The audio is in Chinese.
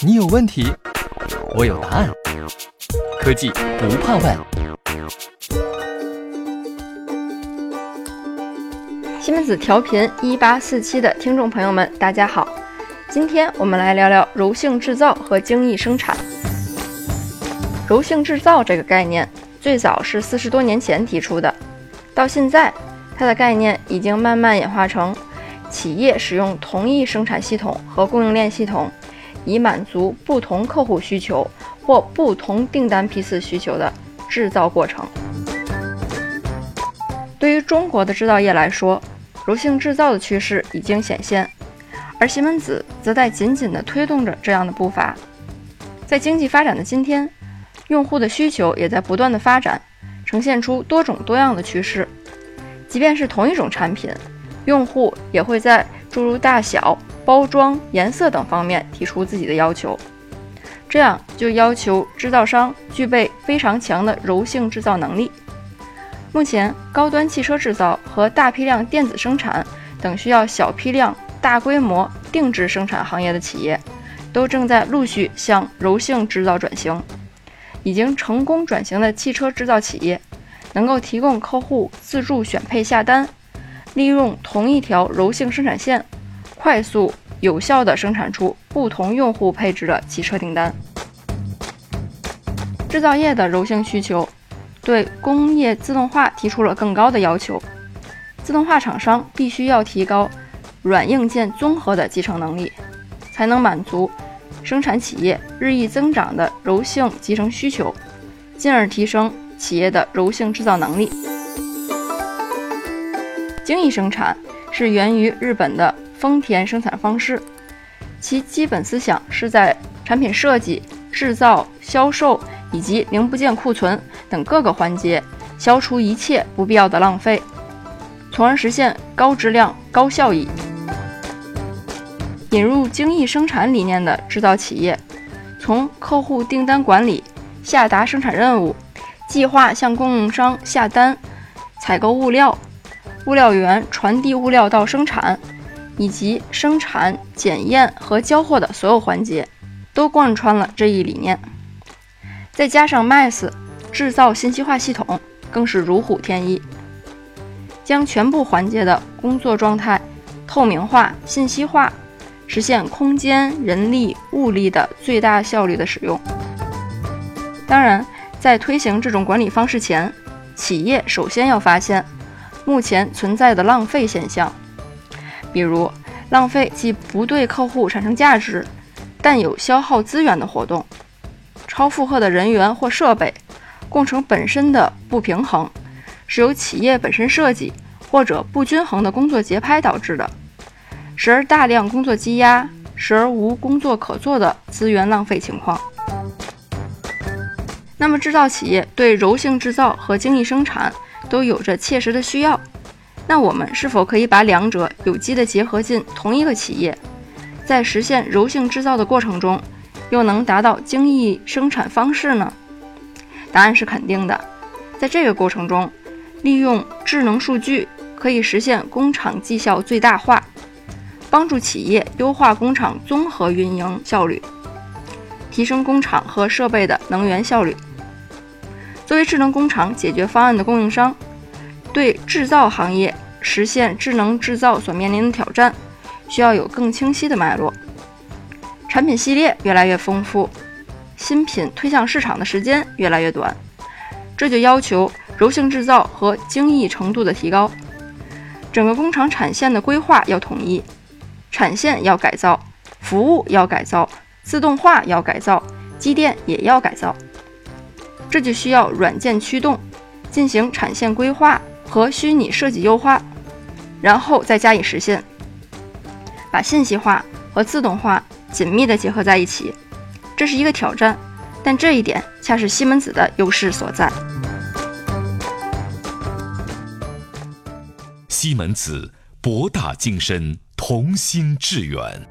你有问题，我有答案。科技不怕问。西门子调频一八四七的听众朋友们，大家好。今天我们来聊聊柔性制造和精益生产。柔性制造这个概念最早是四十多年前提出的，到现在，它的概念已经慢慢演化成企业使用同一生产系统和供应链系统，以满足不同客户需求或不同订单批次需求的制造过程。对于中国的制造业来说，柔性制造的趋势已经显现，而西门子则在紧紧地推动着这样的步伐。在经济发展的今天，用户的需求也在不断的发展，呈现出多种多样的趋势。即便是同一种产品，用户也会在诸如大小、包装、颜色等方面提出自己的要求，这样就要求制造商具备非常强的柔性制造能力。目前，高端汽车制造和大批量电子生产等需要小批量、大规模定制生产行业的企业，都正在陆续向柔性制造转型。已经成功转型的汽车制造企业，能够提供客户自助选配下单，利用同一条柔性生产线，快速有效地生产出不同用户配置的汽车订单。制造业的柔性需求。对工业自动化提出了更高的要求，自动化厂商必须要提高软硬件综合的集成能力，才能满足生产企业日益增长的柔性集成需求，进而提升企业的柔性制造能力。精益生产是源于日本的丰田生产方式，其基本思想是在产品设计、制造、销售。以及零部件库存等各个环节，消除一切不必要的浪费，从而实现高质量、高效益。引入精益生产理念的制造企业，从客户订单管理、下达生产任务、计划向供应商下单、采购物料、物料员传递物料到生产，以及生产、检验和交货的所有环节，都贯穿了这一理念。再加上 MAS 制造信息化系统，更是如虎添翼，将全部环节的工作状态透明化、信息化，实现空间、人力、物力的最大效率的使用。当然，在推行这种管理方式前，企业首先要发现目前存在的浪费现象，比如浪费既不对客户产生价值，但有消耗资源的活动。超负荷的人员或设备，工程本身的不平衡，是由企业本身设计或者不均衡的工作节拍导致的，时而大量工作积压，时而无工作可做的资源浪费情况。那么，制造企业对柔性制造和精益生产都有着切实的需要，那我们是否可以把两者有机的结合进同一个企业，在实现柔性制造的过程中？又能达到精益生产方式呢？答案是肯定的。在这个过程中，利用智能数据可以实现工厂绩效最大化，帮助企业优化工厂综合运营效率，提升工厂和设备的能源效率。作为智能工厂解决方案的供应商，对制造行业实现智能制造所面临的挑战，需要有更清晰的脉络。产品系列越来越丰富，新品推向市场的时间越来越短，这就要求柔性制造和精益程度的提高。整个工厂产线的规划要统一，产线要改造，服务要改造，自动化要改造，机电也要改造。这就需要软件驱动，进行产线规划和虚拟设计优化，然后再加以实现，把信息化和自动化。紧密地结合在一起，这是一个挑战，但这一点恰是西门子的优势所在。西门子博大精深，同心致远。